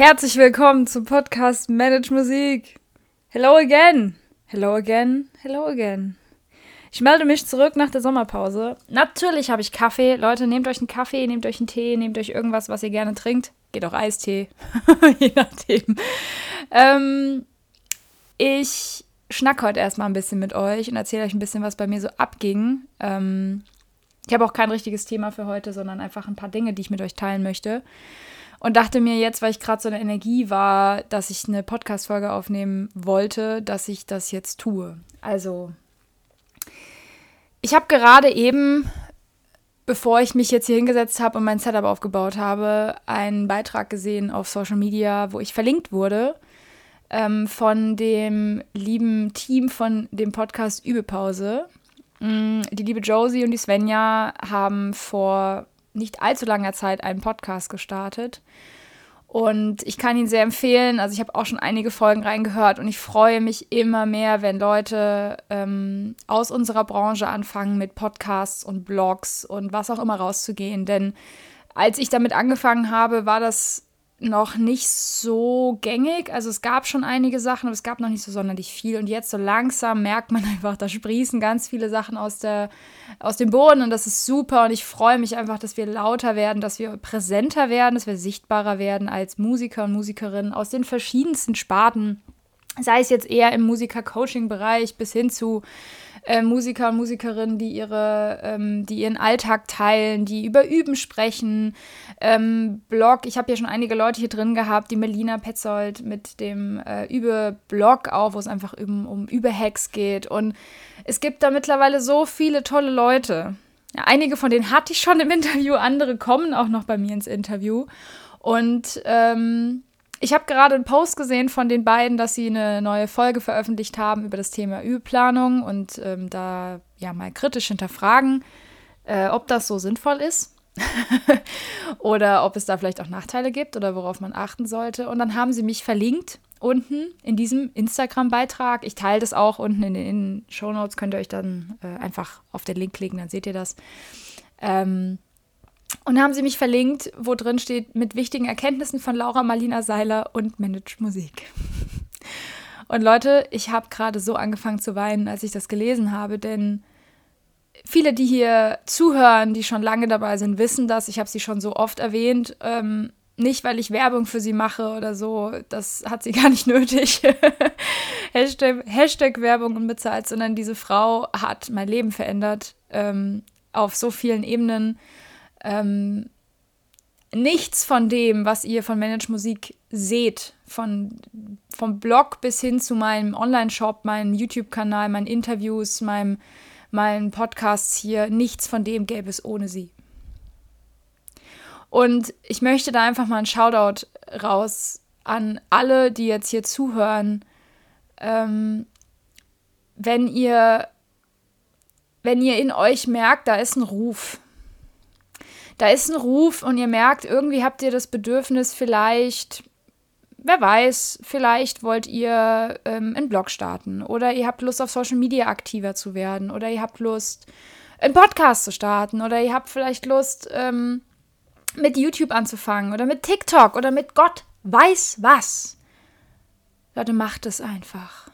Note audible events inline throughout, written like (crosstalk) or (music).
Herzlich willkommen zum Podcast Manage Musik. Hello again. Hello again. Hello again. Ich melde mich zurück nach der Sommerpause. Natürlich habe ich Kaffee. Leute, nehmt euch einen Kaffee, nehmt euch einen Tee, nehmt euch irgendwas, was ihr gerne trinkt. Geht auch Eistee. (laughs) Je nachdem. Ähm, ich schnack heute erstmal ein bisschen mit euch und erzähle euch ein bisschen, was bei mir so abging. Ähm, ich habe auch kein richtiges Thema für heute, sondern einfach ein paar Dinge, die ich mit euch teilen möchte. Und dachte mir jetzt, weil ich gerade so eine Energie war, dass ich eine Podcast-Folge aufnehmen wollte, dass ich das jetzt tue. Also, ich habe gerade eben, bevor ich mich jetzt hier hingesetzt habe und mein Setup aufgebaut habe, einen Beitrag gesehen auf Social Media, wo ich verlinkt wurde ähm, von dem lieben Team von dem Podcast Übepause. Mm, die liebe Josie und die Svenja haben vor nicht allzu langer Zeit einen Podcast gestartet. Und ich kann ihn sehr empfehlen. Also ich habe auch schon einige Folgen reingehört und ich freue mich immer mehr, wenn Leute ähm, aus unserer Branche anfangen mit Podcasts und Blogs und was auch immer rauszugehen. Denn als ich damit angefangen habe, war das noch nicht so gängig. Also es gab schon einige Sachen, aber es gab noch nicht so sonderlich viel. Und jetzt so langsam merkt man (laughs) einfach, da sprießen ganz viele Sachen aus, der, aus dem Boden und das ist super. Und ich freue mich einfach, dass wir lauter werden, dass wir präsenter werden, dass wir sichtbarer werden als Musiker und Musikerinnen aus den verschiedensten Sparten. Sei es jetzt eher im Musiker-Coaching-Bereich bis hin zu äh, Musiker und Musikerinnen, die ihre, ähm, die ihren Alltag teilen, die über Üben sprechen. Ähm, Blog, ich habe ja schon einige Leute hier drin gehabt, die Melina Petzold mit dem äh, Übe-Blog auch, wo es einfach um, um Übe-Hacks geht. Und es gibt da mittlerweile so viele tolle Leute. Ja, einige von denen hatte ich schon im Interview, andere kommen auch noch bei mir ins Interview. Und ähm, ich habe gerade einen Post gesehen von den beiden, dass sie eine neue Folge veröffentlicht haben über das Thema Übeplanung und ähm, da ja mal kritisch hinterfragen, äh, ob das so sinnvoll ist. (laughs) oder ob es da vielleicht auch Nachteile gibt oder worauf man achten sollte. Und dann haben sie mich verlinkt unten in diesem Instagram-Beitrag. Ich teile das auch unten in den Show Notes. Könnt ihr euch dann äh, einfach auf den Link klicken, dann seht ihr das. Ähm, und haben sie mich verlinkt, wo drin steht, mit wichtigen Erkenntnissen von Laura Marlina Seiler und Manage Musik. Und Leute, ich habe gerade so angefangen zu weinen, als ich das gelesen habe, denn viele, die hier zuhören, die schon lange dabei sind, wissen das. Ich habe sie schon so oft erwähnt. Ähm, nicht, weil ich Werbung für sie mache oder so, das hat sie (laughs) gar nicht nötig. (laughs) Hashtag, Hashtag Werbung unbezahlt, sondern diese Frau hat mein Leben verändert ähm, auf so vielen Ebenen ähm, nichts von dem, was ihr von Manage Musik seht, von, vom Blog bis hin zu meinem Online-Shop, meinem YouTube-Kanal, meinen Interviews, meinem, meinen Podcasts hier, nichts von dem gäbe es ohne sie. Und ich möchte da einfach mal einen Shoutout raus an alle, die jetzt hier zuhören. Ähm, wenn ihr, wenn ihr in euch merkt, da ist ein Ruf, da ist ein Ruf und ihr merkt, irgendwie habt ihr das Bedürfnis vielleicht, wer weiß, vielleicht wollt ihr ähm, einen Blog starten oder ihr habt Lust auf Social Media aktiver zu werden oder ihr habt Lust, einen Podcast zu starten oder ihr habt vielleicht Lust, ähm, mit YouTube anzufangen oder mit TikTok oder mit Gott weiß was. Leute, macht es einfach.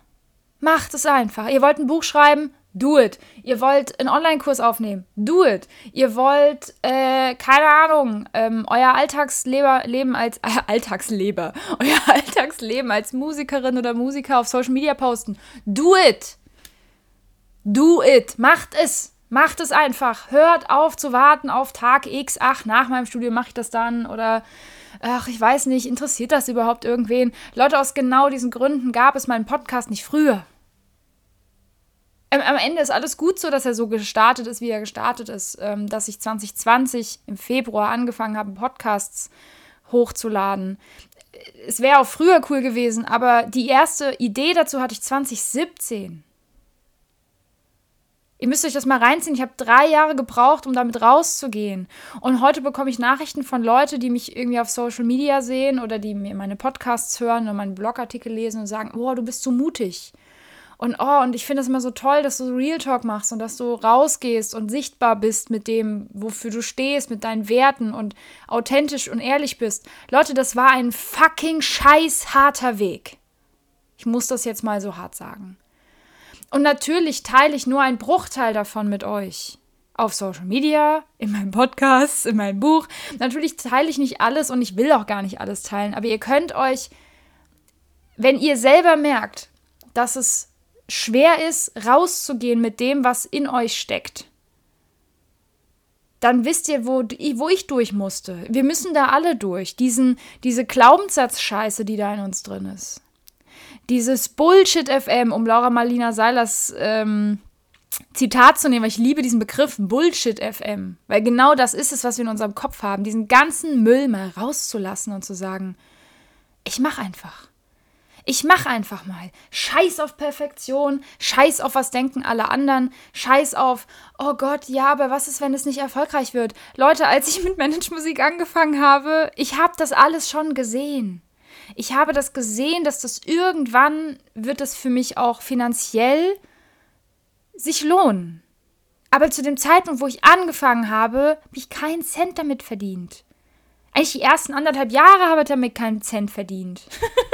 Macht es einfach. Ihr wollt ein Buch schreiben? Do it. Ihr wollt einen Online-Kurs aufnehmen? Do it. Ihr wollt, äh, keine Ahnung, ähm, euer Alltagsleben als, äh, (laughs) Alltagsleber, (laughs) euer Alltagsleben als Musikerin oder Musiker auf Social Media posten? Do it. Do it. Macht es. Macht es einfach. Hört auf zu warten auf Tag X. Ach, nach meinem Studium mache ich das dann. Oder, ach, ich weiß nicht, interessiert das überhaupt irgendwen? Leute, aus genau diesen Gründen gab es meinen Podcast nicht früher am Ende ist alles gut so, dass er so gestartet ist, wie er gestartet ist. Ähm, dass ich 2020 im Februar angefangen habe, Podcasts hochzuladen. Es wäre auch früher cool gewesen, aber die erste Idee dazu hatte ich 2017. Ihr müsst euch das mal reinziehen. Ich habe drei Jahre gebraucht, um damit rauszugehen. Und heute bekomme ich Nachrichten von Leuten, die mich irgendwie auf Social Media sehen oder die mir meine Podcasts hören oder meine Blogartikel lesen und sagen: Oh, du bist so mutig. Und oh, und ich finde es immer so toll, dass du Real Talk machst und dass du rausgehst und sichtbar bist mit dem, wofür du stehst, mit deinen Werten und authentisch und ehrlich bist. Leute, das war ein fucking scheiß harter Weg. Ich muss das jetzt mal so hart sagen. Und natürlich teile ich nur einen Bruchteil davon mit euch. Auf Social Media, in meinem Podcast, in meinem Buch. Natürlich teile ich nicht alles und ich will auch gar nicht alles teilen. Aber ihr könnt euch, wenn ihr selber merkt, dass es schwer ist, rauszugehen mit dem, was in euch steckt, dann wisst ihr, wo, wo ich durch musste. Wir müssen da alle durch. Diesen, diese Glaubenssatzscheiße, die da in uns drin ist. Dieses Bullshit-FM, um Laura Marlina Seilers ähm, Zitat zu nehmen, weil ich liebe diesen Begriff Bullshit-FM. Weil genau das ist es, was wir in unserem Kopf haben. Diesen ganzen Müll mal rauszulassen und zu sagen, ich mach einfach. Ich mach einfach mal. Scheiß auf Perfektion, scheiß auf was denken alle anderen, scheiß auf, oh Gott, ja, aber was ist, wenn es nicht erfolgreich wird? Leute, als ich (laughs) mit Managemusik angefangen habe, ich habe das alles schon gesehen. Ich habe das gesehen, dass das irgendwann wird es für mich auch finanziell sich lohnen. Aber zu dem Zeitpunkt, wo ich angefangen habe, habe ich keinen Cent damit verdient. Eigentlich die ersten anderthalb Jahre habe ich damit keinen Cent verdient.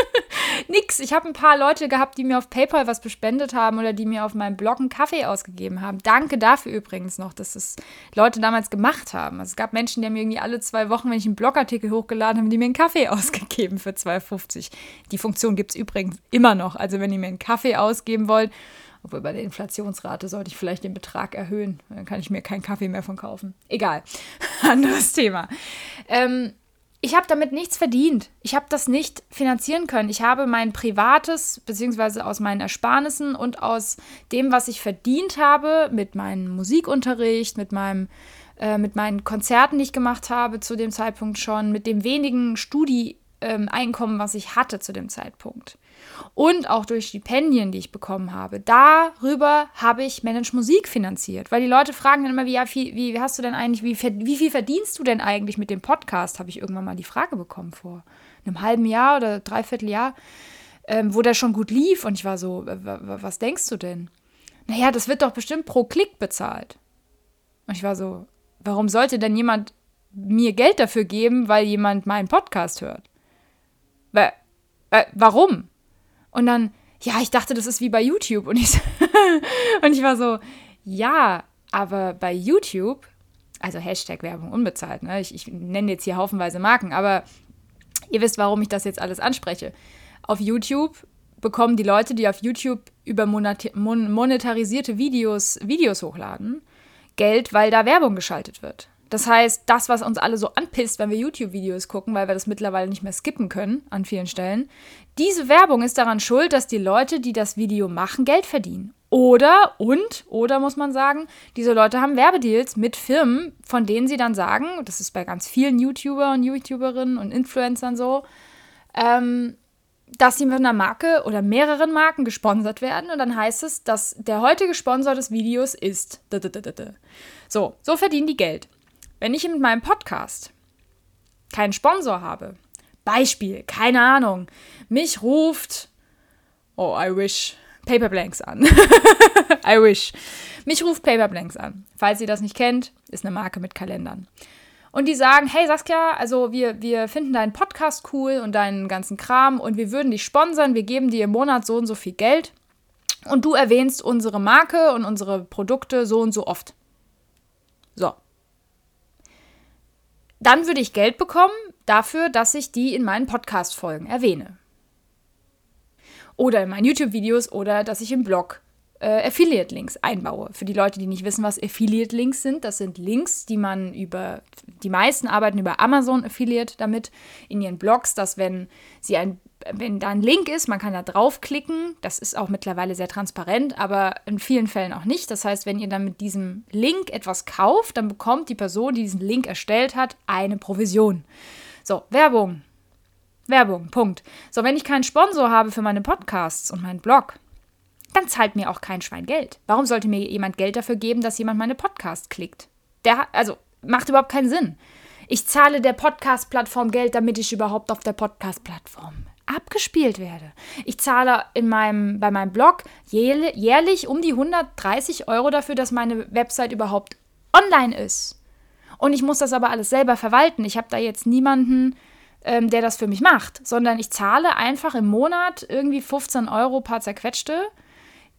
(laughs) Nix. Ich habe ein paar Leute gehabt, die mir auf PayPal was bespendet haben oder die mir auf meinem Blog einen Kaffee ausgegeben haben. Danke dafür übrigens noch, dass es Leute damals gemacht haben. Also es gab Menschen, die haben mir irgendwie alle zwei Wochen, wenn ich einen Blogartikel hochgeladen habe, die mir einen Kaffee (laughs) ausgegeben für 2,50. Die Funktion gibt es übrigens immer noch. Also wenn ihr mir einen Kaffee ausgeben wollt, obwohl bei der Inflationsrate sollte ich vielleicht den Betrag erhöhen. Dann kann ich mir keinen Kaffee mehr von kaufen. Egal. (laughs) Anderes Thema. Ähm, ich habe damit nichts verdient. Ich habe das nicht finanzieren können. Ich habe mein privates, beziehungsweise aus meinen Ersparnissen und aus dem, was ich verdient habe, mit meinem Musikunterricht, mit meinem äh, mit meinen Konzerten, die ich gemacht habe zu dem Zeitpunkt schon, mit dem wenigen Studi-Einkommen, ähm, was ich hatte zu dem Zeitpunkt und auch durch Stipendien, die ich bekommen habe. Darüber habe ich Manage Musik finanziert, weil die Leute fragen dann immer, wie, wie, wie hast du denn eigentlich, wie, wie viel verdienst du denn eigentlich mit dem Podcast? Habe ich irgendwann mal die Frage bekommen vor einem halben Jahr oder dreiviertel Jahr, ähm, wo der schon gut lief und ich war so, was denkst du denn? Naja, das wird doch bestimmt pro Klick bezahlt. Und ich war so, warum sollte denn jemand mir Geld dafür geben, weil jemand meinen Podcast hört? Weil, äh, warum? Und dann, ja, ich dachte, das ist wie bei YouTube. Und ich, (laughs) und ich war so, ja, aber bei YouTube, also Hashtag Werbung unbezahlt, ne? ich, ich nenne jetzt hier haufenweise Marken, aber ihr wisst, warum ich das jetzt alles anspreche. Auf YouTube bekommen die Leute, die auf YouTube über monetarisierte Videos, Videos hochladen, Geld, weil da Werbung geschaltet wird. Das heißt, das, was uns alle so anpisst, wenn wir YouTube-Videos gucken, weil wir das mittlerweile nicht mehr skippen können an vielen Stellen, diese Werbung ist daran schuld, dass die Leute, die das Video machen, Geld verdienen. Oder, und, oder muss man sagen, diese Leute haben Werbedeals mit Firmen, von denen sie dann sagen, das ist bei ganz vielen YouTuber und YouTuberinnen und Influencern so, ähm, dass sie mit einer Marke oder mehreren Marken gesponsert werden und dann heißt es, dass der heutige Sponsor des Videos ist. So, so verdienen die Geld. Wenn ich mit meinem Podcast keinen Sponsor habe, Beispiel, keine Ahnung, mich ruft, oh, I wish, Paperblanks an. (laughs) I wish. Mich ruft Paperblanks an. Falls ihr das nicht kennt, ist eine Marke mit Kalendern. Und die sagen, hey Saskia, also wir, wir finden deinen Podcast cool und deinen ganzen Kram und wir würden dich sponsern, wir geben dir im Monat so und so viel Geld und du erwähnst unsere Marke und unsere Produkte so und so oft. So dann würde ich Geld bekommen dafür, dass ich die in meinen Podcast-Folgen erwähne. Oder in meinen YouTube-Videos oder dass ich im Blog äh, Affiliate-Links einbaue. Für die Leute, die nicht wissen, was Affiliate-Links sind, das sind Links, die man über, die meisten arbeiten über Amazon Affiliate damit in ihren Blogs, dass wenn sie ein wenn da ein Link ist, man kann da draufklicken. Das ist auch mittlerweile sehr transparent, aber in vielen Fällen auch nicht. Das heißt, wenn ihr dann mit diesem Link etwas kauft, dann bekommt die Person, die diesen Link erstellt hat, eine Provision. So, Werbung. Werbung, Punkt. So, wenn ich keinen Sponsor habe für meine Podcasts und meinen Blog, dann zahlt mir auch kein Schwein Geld. Warum sollte mir jemand Geld dafür geben, dass jemand meine Podcasts klickt? Der, also, macht überhaupt keinen Sinn. Ich zahle der Podcast-Plattform Geld, damit ich überhaupt auf der Podcast-Plattform abgespielt werde. Ich zahle in meinem, bei meinem Blog jährlich um die 130 Euro dafür, dass meine Website überhaupt online ist. Und ich muss das aber alles selber verwalten. Ich habe da jetzt niemanden, ähm, der das für mich macht, sondern ich zahle einfach im Monat irgendwie 15 Euro paar zerquetschte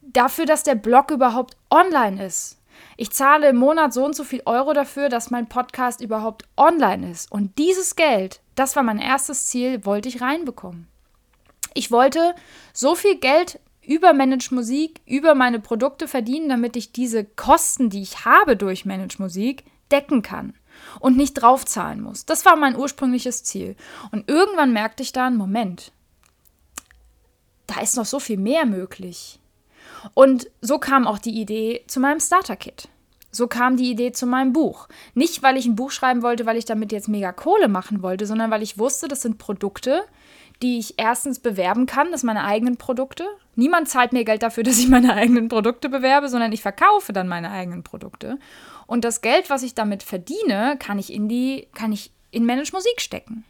dafür, dass der Blog überhaupt online ist. Ich zahle im Monat so und so viel Euro dafür, dass mein Podcast überhaupt online ist. Und dieses Geld, das war mein erstes Ziel, wollte ich reinbekommen. Ich wollte so viel Geld über Manage Musik, über meine Produkte verdienen, damit ich diese Kosten, die ich habe durch Manage Musik, decken kann und nicht draufzahlen muss. Das war mein ursprüngliches Ziel. Und irgendwann merkte ich dann, Moment, da ist noch so viel mehr möglich. Und so kam auch die Idee zu meinem Starter-Kit. So kam die Idee zu meinem Buch. Nicht, weil ich ein Buch schreiben wollte, weil ich damit jetzt mega Kohle machen wollte, sondern weil ich wusste, das sind Produkte, die ich erstens bewerben kann, das sind meine eigenen Produkte. Niemand zahlt mir Geld dafür, (laughs) dass ich meine eigenen Produkte bewerbe, sondern ich verkaufe dann meine eigenen Produkte. Und das Geld, was ich damit verdiene, kann ich in die, kann ich in Manage Musik stecken.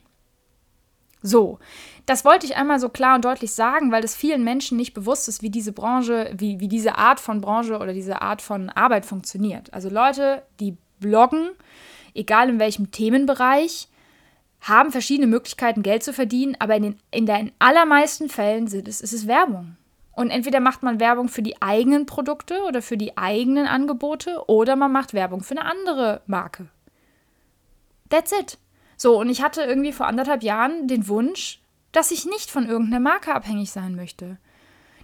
So, das wollte ich einmal so klar und deutlich sagen, weil es vielen Menschen nicht bewusst ist, wie diese Branche, wie, wie diese Art von Branche oder diese Art von Arbeit funktioniert. Also Leute, die bloggen, egal in welchem Themenbereich, haben verschiedene Möglichkeiten, Geld zu verdienen, aber in den, in den allermeisten Fällen sind es, ist es Werbung. Und entweder macht man Werbung für die eigenen Produkte oder für die eigenen Angebote oder man macht Werbung für eine andere Marke. That's it. So, und ich hatte irgendwie vor anderthalb Jahren den Wunsch, dass ich nicht von irgendeiner Marke abhängig sein möchte.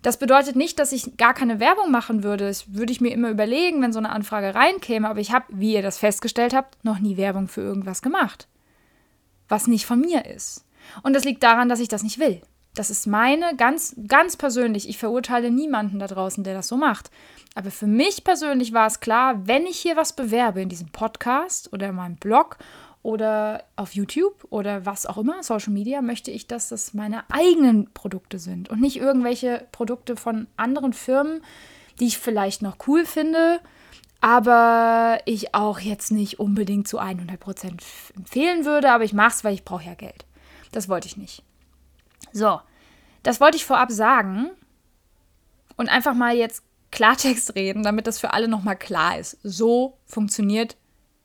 Das bedeutet nicht, dass ich gar keine Werbung machen würde. Das würde ich mir immer überlegen, wenn so eine Anfrage reinkäme. Aber ich habe, wie ihr das festgestellt habt, noch nie Werbung für irgendwas gemacht. Was nicht von mir ist. Und das liegt daran, dass ich das nicht will. Das ist meine, ganz, ganz persönlich. Ich verurteile niemanden da draußen, der das so macht. Aber für mich persönlich war es klar, wenn ich hier was bewerbe in diesem Podcast oder in meinem Blog oder auf YouTube oder was auch immer, Social Media, möchte ich, dass das meine eigenen Produkte sind und nicht irgendwelche Produkte von anderen Firmen, die ich vielleicht noch cool finde, aber ich auch jetzt nicht unbedingt zu 100% empfehlen würde, aber ich mache es, weil ich brauche ja Geld. Das wollte ich nicht. So, das wollte ich vorab sagen und einfach mal jetzt Klartext reden, damit das für alle nochmal klar ist. So funktioniert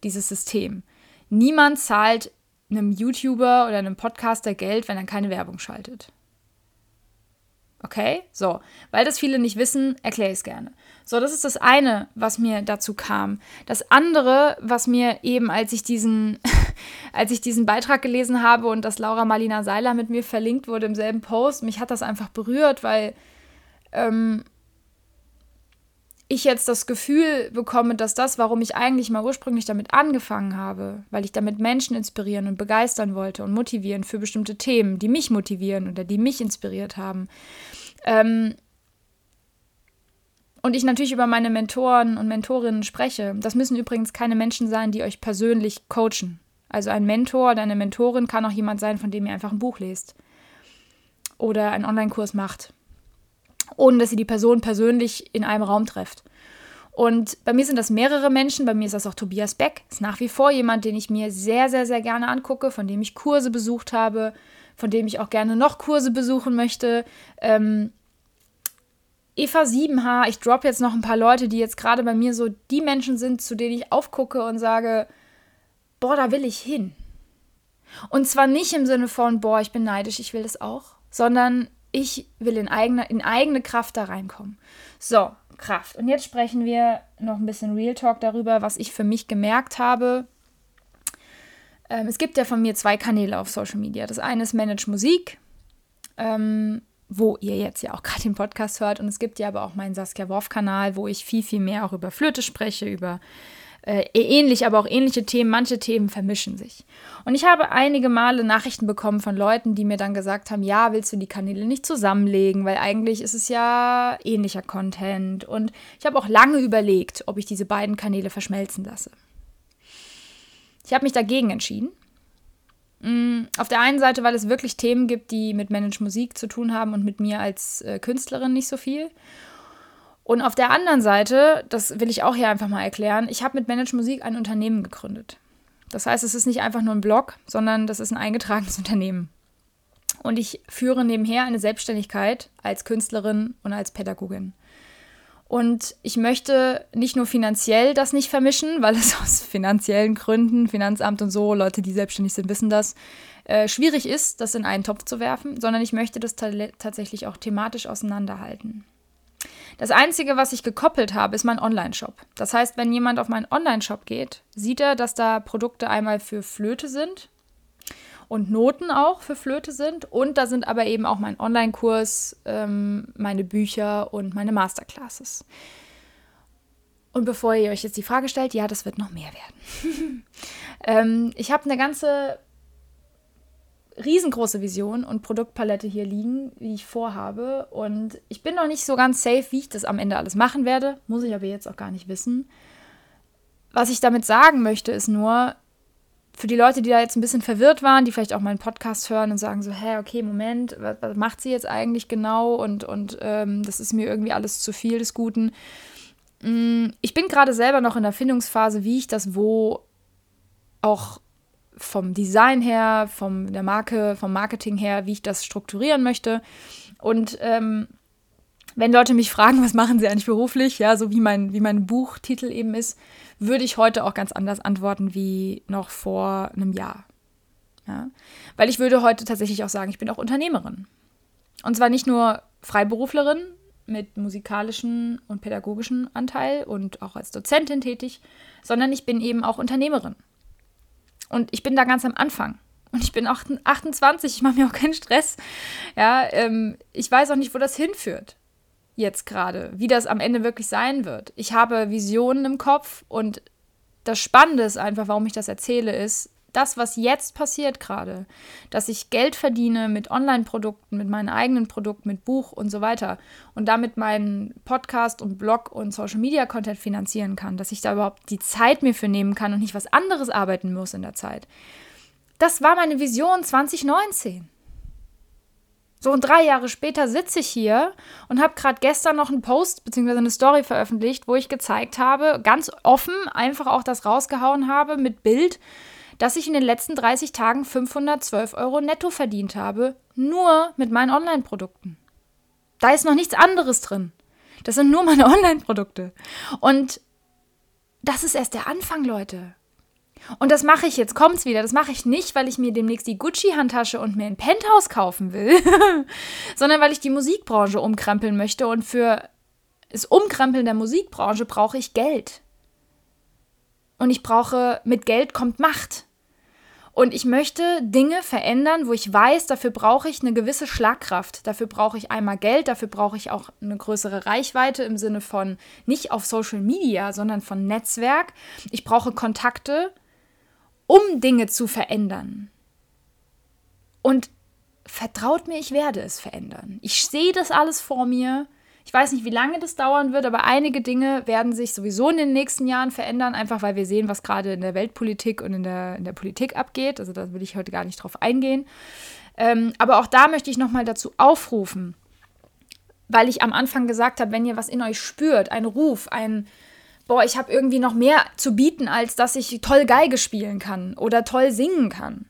dieses System. Niemand zahlt einem YouTuber oder einem Podcaster Geld, wenn er keine Werbung schaltet. Okay? So, weil das viele nicht wissen, erkläre ich es gerne. So, das ist das eine, was mir dazu kam. Das andere, was mir eben, als ich diesen, (laughs) als ich diesen Beitrag gelesen habe und dass Laura Marlina Seiler mit mir verlinkt wurde im selben Post, mich hat das einfach berührt, weil ähm, ich jetzt das Gefühl bekomme, dass das, warum ich eigentlich mal ursprünglich damit angefangen habe, weil ich damit Menschen inspirieren und begeistern wollte und motivieren für bestimmte Themen, die mich motivieren oder die mich inspiriert haben. Ähm und ich natürlich über meine Mentoren und Mentorinnen spreche. Das müssen übrigens keine Menschen sein, die euch persönlich coachen. Also ein Mentor oder eine Mentorin kann auch jemand sein, von dem ihr einfach ein Buch lest oder einen Online-Kurs macht ohne dass ihr die Person persönlich in einem Raum trefft. Und bei mir sind das mehrere Menschen, bei mir ist das auch Tobias Beck, ist nach wie vor jemand, den ich mir sehr, sehr, sehr gerne angucke, von dem ich Kurse besucht habe, von dem ich auch gerne noch Kurse besuchen möchte. Ähm, Eva 7H, ich droppe jetzt noch ein paar Leute, die jetzt gerade bei mir so die Menschen sind, zu denen ich aufgucke und sage, boah, da will ich hin. Und zwar nicht im Sinne von, boah, ich bin neidisch, ich will das auch, sondern ich will in eigene, in eigene Kraft da reinkommen. So, Kraft. Und jetzt sprechen wir noch ein bisschen Real Talk darüber, was ich für mich gemerkt habe. Ähm, es gibt ja von mir zwei Kanäle auf Social Media. Das eine ist Manage Musik, ähm, wo ihr jetzt ja auch gerade den Podcast hört. Und es gibt ja aber auch meinen Saskia Worf-Kanal, wo ich viel, viel mehr auch über Flöte spreche, über äh, ähnlich, aber auch ähnliche Themen. Manche Themen vermischen sich. Und ich habe einige Male Nachrichten bekommen von Leuten, die mir dann gesagt haben, ja, willst du die Kanäle nicht zusammenlegen, weil eigentlich ist es ja ähnlicher Content. Und ich habe auch lange überlegt, ob ich diese beiden Kanäle verschmelzen lasse. Ich habe mich dagegen entschieden. Mm, auf der einen Seite, weil es wirklich Themen gibt, die mit Manage Musik zu tun haben und mit mir als äh, Künstlerin nicht so viel. Und auf der anderen Seite, das will ich auch hier einfach mal erklären, ich habe mit Manage Musik ein Unternehmen gegründet. Das heißt, es ist nicht einfach nur ein Blog, sondern das ist ein eingetragenes (laughs) Unternehmen. Und ich führe nebenher eine Selbstständigkeit als Künstlerin und als Pädagogin. Und ich möchte nicht nur finanziell das nicht vermischen, (laughs) weil es aus finanziellen Gründen, Finanzamt und so, Leute, die selbstständig sind, wissen das, äh, schwierig ist, das in einen Topf zu werfen, sondern ich möchte das tatsächlich auch thematisch auseinanderhalten. Das Einzige, was ich gekoppelt habe, ist mein Online-Shop. Das heißt, wenn jemand auf meinen Online-Shop geht, sieht er, dass da Produkte einmal für Flöte sind, und Noten auch für Flöte sind. Und da sind aber eben auch mein Online-Kurs, ähm, meine Bücher und meine Masterclasses. Und bevor ihr euch jetzt die Frage stellt, ja, das wird noch mehr werden. (laughs) ähm, ich habe eine ganze riesengroße Vision und Produktpalette hier liegen, wie ich vorhabe. Und ich bin noch nicht so ganz safe, wie ich das am Ende alles machen werde. Muss ich aber jetzt auch gar nicht wissen. Was ich damit sagen möchte, ist nur, für die Leute, die da jetzt ein bisschen verwirrt waren, die vielleicht auch meinen Podcast hören und sagen so, hä, okay, Moment, was, was macht sie jetzt eigentlich genau? Und, und ähm, das ist mir irgendwie alles zu viel des Guten. Mm, ich bin gerade selber noch in der Findungsphase, wie ich das wo auch vom Design her, vom der Marke, vom Marketing her, wie ich das strukturieren möchte. Und ähm, wenn Leute mich fragen, (laughs) was machen sie eigentlich beruflich, ja, so wie mein, wie mein Buchtitel eben ist, würde ich heute auch ganz anders antworten wie noch vor einem Jahr. Ja? Weil ich würde heute tatsächlich auch sagen, ich bin auch Unternehmerin. Und zwar nicht nur Freiberuflerin mit musikalischem und pädagogischem Anteil und auch als Dozentin tätig, sondern ich bin eben auch Unternehmerin. Und ich bin da ganz am Anfang. Und ich bin 28, ich mache mir auch keinen Stress. Ja, ähm, ich weiß auch nicht, wo das hinführt jetzt gerade, wie das am Ende wirklich sein wird. Ich habe Visionen im Kopf und das Spannende ist einfach, warum ich das erzähle, ist, das, was jetzt passiert gerade, dass ich Geld verdiene mit Online-Produkten, mit meinen eigenen Produkten, mit Buch und so weiter und damit meinen Podcast und Blog und Social-Media-Content finanzieren kann, dass ich da überhaupt die Zeit mir für nehmen kann und nicht was anderes arbeiten muss in der Zeit. Das war meine Vision 2019. So, und drei Jahre später sitze ich hier und habe gerade gestern noch einen Post bzw. eine Story veröffentlicht, wo ich gezeigt habe, ganz offen einfach auch das rausgehauen habe mit Bild, dass ich in den letzten 30 Tagen 512 Euro netto verdient habe, nur mit meinen Online-Produkten. Da ist noch nichts anderes drin. Das sind nur meine (laughs) Online-Produkte. Und das ist erst der Anfang, Leute. Und das mache ich jetzt, kommt's wieder. Das mache ich nicht, weil ich mir demnächst die Gucci-Handtasche und mir ein Penthouse kaufen will, (laughs) sondern weil ich die Musikbranche umkrempeln möchte. Und für das Umkrempeln der Musikbranche brauche ich Geld. Und ich brauche, mit Geld kommt Macht. Und ich möchte Dinge verändern, wo ich weiß, dafür brauche ich eine gewisse Schlagkraft. Dafür brauche ich einmal Geld, dafür brauche ich auch eine größere Reichweite im Sinne von nicht auf Social Media, sondern von Netzwerk. Ich brauche Kontakte um Dinge zu verändern. Und vertraut mir, ich werde es verändern. Ich sehe das alles vor mir. Ich weiß nicht, wie lange das dauern wird, aber einige Dinge werden sich sowieso in den nächsten Jahren verändern, einfach weil wir sehen, was gerade in der Weltpolitik und in der, in der Politik abgeht. Also da will ich heute gar nicht drauf eingehen. Ähm, aber auch da möchte ich nochmal dazu aufrufen, weil ich am Anfang gesagt habe, wenn ihr was in euch spürt, ein Ruf, ein, boah, ich habe irgendwie noch mehr zu bieten, als dass ich toll Geige spielen kann oder toll singen kann.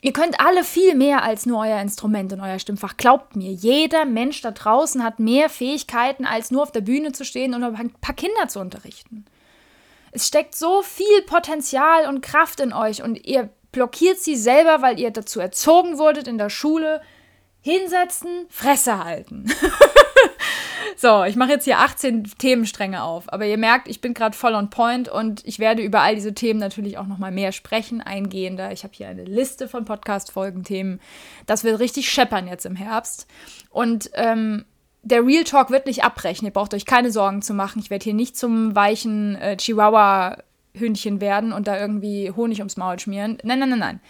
Ihr könnt alle viel mehr als nur euer Instrument und euer Stimmfach. Glaubt mir, jeder Mensch da draußen hat mehr Fähigkeiten, als nur auf der Bühne zu stehen und ein paar Kinder zu unterrichten. Es steckt so viel Potenzial und Kraft in euch und ihr blockiert sie selber, weil ihr dazu erzogen wurdet in der Schule. Hinsetzen, Fresse halten. (laughs) So, ich mache jetzt hier 18 Themenstränge auf. Aber ihr merkt, ich bin gerade voll on point und ich werde über all diese Themen natürlich auch nochmal mehr sprechen, eingehender. Ich habe hier eine Liste von Podcast-Folgenthemen. Das wird richtig scheppern jetzt im Herbst. Und ähm, der Real Talk wird nicht abbrechen. Ihr braucht euch keine Sorgen zu machen. Ich werde hier nicht zum weichen äh, Chihuahua-Hündchen werden und da irgendwie Honig ums Maul schmieren. Nein, nein, nein, nein.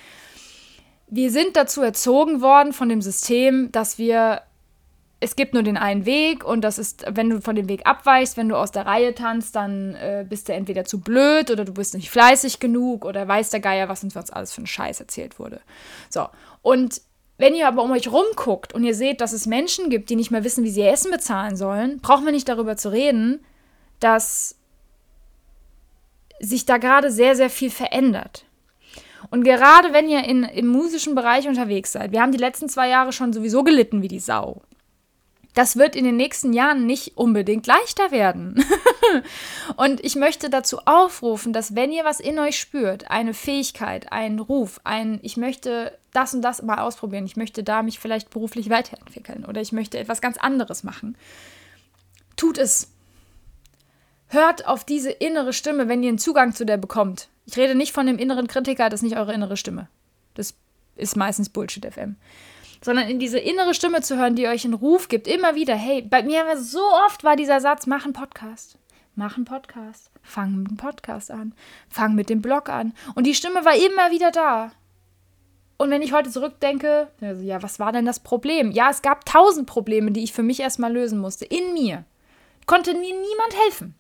Wir sind dazu erzogen worden von dem System, dass wir es gibt nur den einen Weg und das ist, wenn du von dem Weg abweichst, wenn du aus der Reihe tanzt, dann äh, bist du entweder zu blöd oder du bist nicht fleißig genug oder weiß der Geier, was uns alles für ein Scheiß erzählt wurde. So, und wenn ihr aber um euch rumguckt und ihr seht, dass es Menschen gibt, die nicht mehr wissen, wie sie ihr Essen bezahlen sollen, brauchen wir nicht darüber zu reden, dass sich da gerade sehr, sehr viel verändert. Und gerade wenn ihr in, im musischen Bereich unterwegs seid, wir haben die letzten zwei Jahre schon sowieso gelitten wie die Sau. Das wird in den nächsten Jahren nicht unbedingt leichter werden. (laughs) und ich möchte dazu aufrufen, dass wenn ihr was in euch spürt, eine Fähigkeit, einen Ruf, ein, ich möchte das und das mal ausprobieren, ich möchte da mich vielleicht beruflich weiterentwickeln oder ich möchte etwas ganz anderes machen, tut es. Hört auf diese innere Stimme, wenn ihr einen Zugang zu der bekommt. Ich rede nicht von dem inneren Kritiker, das ist nicht eure innere Stimme. Das ist meistens Bullshit FM. Sondern in diese innere Stimme zu hören, die euch einen Ruf gibt, immer wieder. Hey, bei mir so oft war dieser Satz, mach einen Podcast. Mach einen Podcast. Fang mit dem Podcast an. Fang mit dem Blog an. Und die Stimme war immer wieder da. Und wenn ich heute zurückdenke, also ja, was war denn das Problem? Ja, es gab tausend Probleme, die ich für mich erstmal lösen musste. In mir. Konnte mir niemand helfen.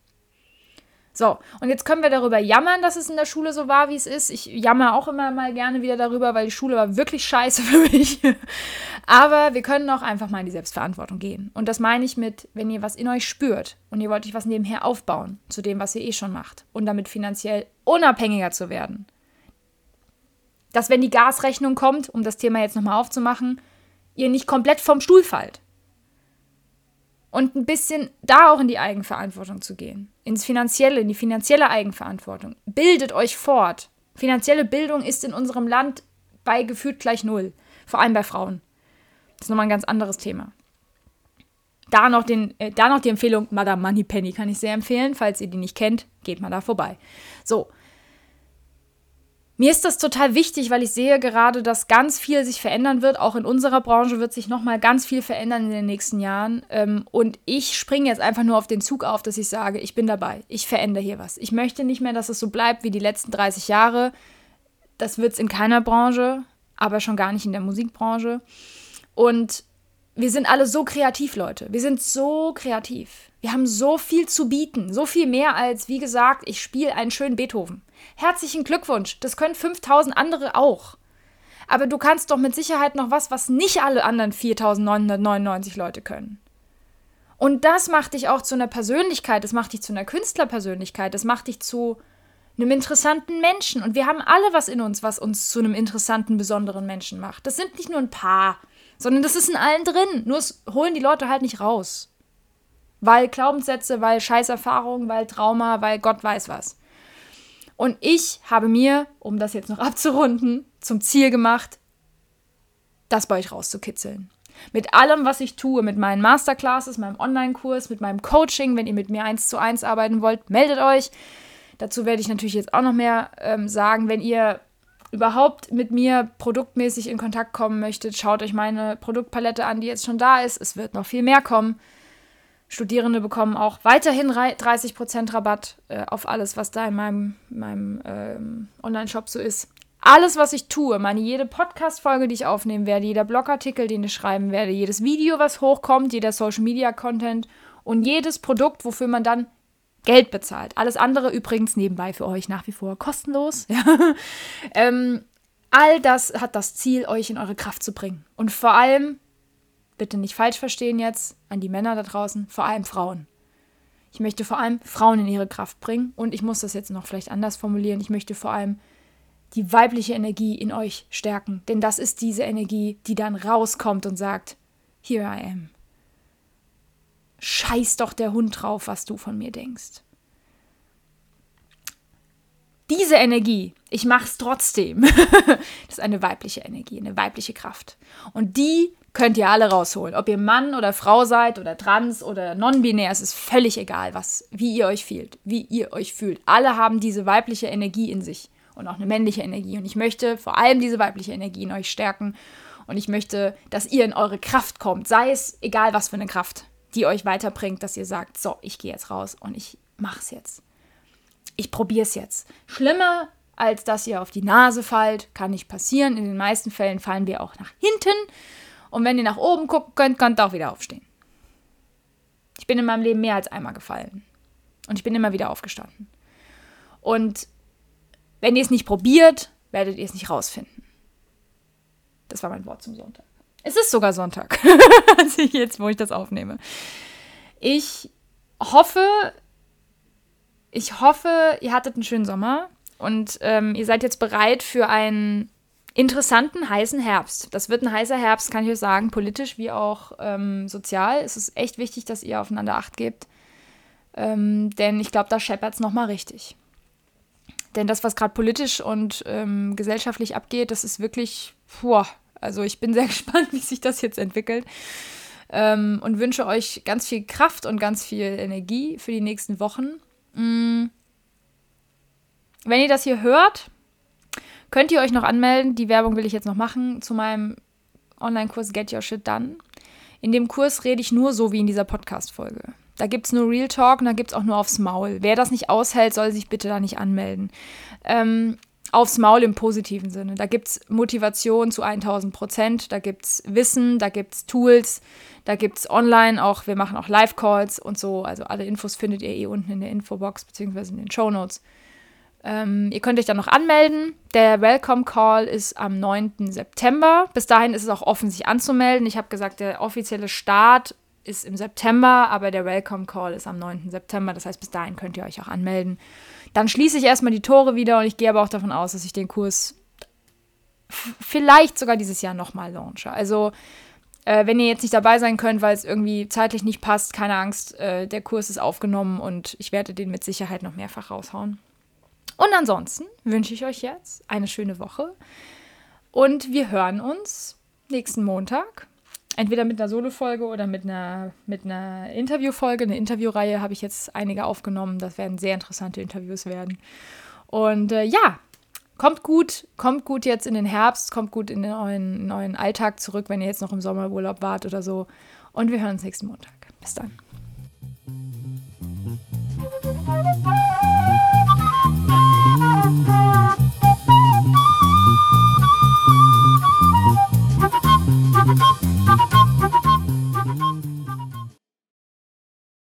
So, und jetzt können wir darüber jammern, dass es in der Schule so war, wie es ist. Ich jammer auch immer mal gerne wieder darüber, weil die Schule war wirklich scheiße (laughs) für mich. Aber wir können auch einfach mal in die Selbstverantwortung gehen. Und das meine ich mit, wenn ihr was in euch spürt und ihr wollt euch was nebenher aufbauen zu dem, was ihr eh schon macht und damit finanziell unabhängiger zu werden. Dass, wenn die Gasrechnung kommt, um das Thema jetzt nochmal aufzumachen, ihr nicht komplett vom Stuhl fallt und ein bisschen da auch in die Eigenverantwortung zu gehen. Ins Finanzielle, in die finanzielle Eigenverantwortung. Bildet euch fort. Finanzielle Bildung ist in unserem Land bei gefühlt gleich null. Vor allem bei Frauen. Das ist nochmal ein ganz anderes Thema. Da noch, den, äh, da noch die Empfehlung Madame Moneypenny kann ich sehr empfehlen. Falls ihr die nicht kennt, geht mal da vorbei. So, mir ist das total wichtig, weil ich sehe gerade, dass ganz viel sich verändern wird. Auch in unserer Branche wird sich nochmal ganz viel verändern in den nächsten Jahren. Ähm, und ich springe jetzt einfach nur auf den Zug auf, dass ich sage, ich bin dabei. Ich verändere hier was. Ich möchte nicht mehr, dass es so bleibt wie die letzten 30 Jahre. Das wird es in keiner Branche, aber schon gar nicht in der Musikbranche. Und wir sind alle so kreativ, Leute. Wir sind so kreativ. Wir haben so viel zu bieten. So viel mehr als, wie gesagt, ich spiele einen schönen Beethoven. Herzlichen Glückwunsch, das können 5000 andere auch. Aber du kannst doch mit Sicherheit noch was, was nicht alle anderen 4999 Leute können. Und das macht dich auch zu einer Persönlichkeit, das macht dich zu einer Künstlerpersönlichkeit, das macht dich zu einem interessanten Menschen. Und wir haben alle was in uns, was uns zu einem interessanten, besonderen Menschen macht. Das sind nicht nur ein paar, sondern das ist in allen drin. Nur es holen die Leute halt nicht raus. Weil Glaubenssätze, weil Scheißerfahrungen, weil Trauma, weil Gott weiß was. Und ich habe mir, um das jetzt noch abzurunden, zum Ziel gemacht, das bei euch rauszukitzeln. Mit allem, was ich tue, mit meinen Masterclasses, meinem Online-Kurs, mit meinem Coaching, wenn ihr mit mir eins zu eins arbeiten wollt, meldet euch. Dazu werde ich natürlich jetzt auch noch mehr ähm, sagen. Wenn ihr überhaupt mit mir produktmäßig in Kontakt kommen möchtet, schaut euch meine Produktpalette an, die jetzt schon da ist. Es wird noch viel mehr kommen. Studierende bekommen auch weiterhin 30% Rabatt äh, auf alles, was da in meinem, meinem ähm, Online-Shop so ist. Alles, was ich tue, meine jede Podcast-Folge, die ich aufnehmen werde, jeder Blogartikel, den ich schreiben werde, jedes Video, was hochkommt, jeder Social-Media-Content und jedes Produkt, wofür man dann Geld bezahlt. Alles andere übrigens nebenbei für euch nach wie vor kostenlos. (laughs) Ähm, all das hat das Ziel, euch in eure Kraft zu bringen. Und vor allem bitte nicht falsch verstehen jetzt, an die Männer da draußen, vor allem Frauen. Ich möchte vor allem Frauen in ihre Kraft bringen und ich muss das jetzt noch vielleicht anders formulieren. Ich möchte vor allem die weibliche Energie in euch stärken, denn das ist diese Energie, die dann rauskommt und sagt, here I am. Scheiß doch der Hund drauf, was du von mir denkst. Diese Energie, ich mach's trotzdem, (laughs) das ist eine weibliche Energie, eine weibliche Kraft. Und die könnt ihr alle rausholen. Ob ihr Mann oder Frau seid oder trans oder non-binär, es ist völlig egal, was, wie ihr euch fühlt, wie ihr euch fühlt. Alle haben diese weibliche Energie in sich und auch eine männliche Energie. Und ich möchte vor allem diese weibliche Energie in euch stärken. Und ich möchte, dass ihr in eure Kraft kommt. Sei es egal, was für eine Kraft, die euch weiterbringt, dass ihr sagt, so, ich gehe jetzt raus und ich mach's jetzt. Ich probiere es jetzt. Schlimmer als dass ihr auf die Nase fallt, kann nicht passieren. In den meisten Fällen fallen wir auch nach hinten. Und wenn ihr nach oben gucken könnt, könnt ihr auch wieder aufstehen. Ich bin in meinem Leben mehr als einmal gefallen. Und ich bin immer wieder aufgestanden. Und wenn ihr es nicht probiert, werdet ihr es nicht rausfinden. Das war mein Wort zum Sonntag. Es ist sogar Sonntag, (laughs) jetzt, wo ich das aufnehme. Ich hoffe, ich hoffe, ihr hattet einen schönen Sommer. Und ähm, ihr seid jetzt bereit für einen interessanten, heißen Herbst. Das wird ein heißer Herbst, kann ich euch sagen, politisch wie auch ähm, sozial. Es ist echt wichtig, dass ihr aufeinander Acht gebt. Ähm, denn ich glaube, da scheppert es nochmal richtig. Denn das, was gerade politisch und ähm, gesellschaftlich abgeht, das ist wirklich, boah, also ich bin (laughs) sehr gespannt, wie sich das jetzt entwickelt. Ähm, und wünsche euch ganz viel Kraft und ganz viel Energie für die nächsten Wochen. Mhm. Wenn ihr das hier hört, könnt ihr euch noch anmelden. Die Werbung will ich jetzt noch machen zu meinem Online-Kurs Get Your Shit Done. In dem Kurs rede ich nur so wie in dieser Podcast-Folge. Da gibt es nur Real Talk und da gibt es auch nur aufs Maul. Wer das nicht aushält, soll sich bitte da nicht anmelden. Ähm, aufs Maul im positiven Sinne. Da gibt es Motivation zu 1000 Prozent, da gibt es Wissen, da gibt es Tools, da gibt es online auch, wir machen auch Live-Calls und so. Also alle Infos findet ihr eh unten in der Infobox beziehungsweise in den Show Notes. Ähm, ihr könnt euch dann noch anmelden. Der Welcome Call ist am 9. September. Bis dahin ist es auch offen, sich anzumelden. Ich habe gesagt, der offizielle Start ist im September, aber der Welcome Call ist am 9. September. Das heißt, bis dahin könnt ihr euch auch anmelden. Dann schließe ich erstmal die Tore wieder und ich gehe aber auch davon aus, dass ich den Kurs vielleicht sogar dieses Jahr nochmal launche. Also, äh, wenn ihr jetzt nicht dabei sein könnt, weil es irgendwie zeitlich nicht passt, keine Angst, äh, der Kurs ist aufgenommen und ich werde den mit Sicherheit noch mehrfach raushauen. Und ansonsten wünsche ich euch jetzt eine schöne Woche und wir hören uns nächsten Montag. Entweder mit einer Solo-Folge oder mit einer, mit einer Interviewfolge. Eine Interviewreihe habe ich jetzt einige aufgenommen. Das werden sehr interessante Interviews werden. Und äh, ja, kommt gut, kommt gut jetzt in den Herbst, kommt gut in den neuen, neuen Alltag zurück, wenn ihr jetzt noch im Sommerurlaub wart oder so. Und wir hören uns nächsten Montag. Bis dann. Thank you.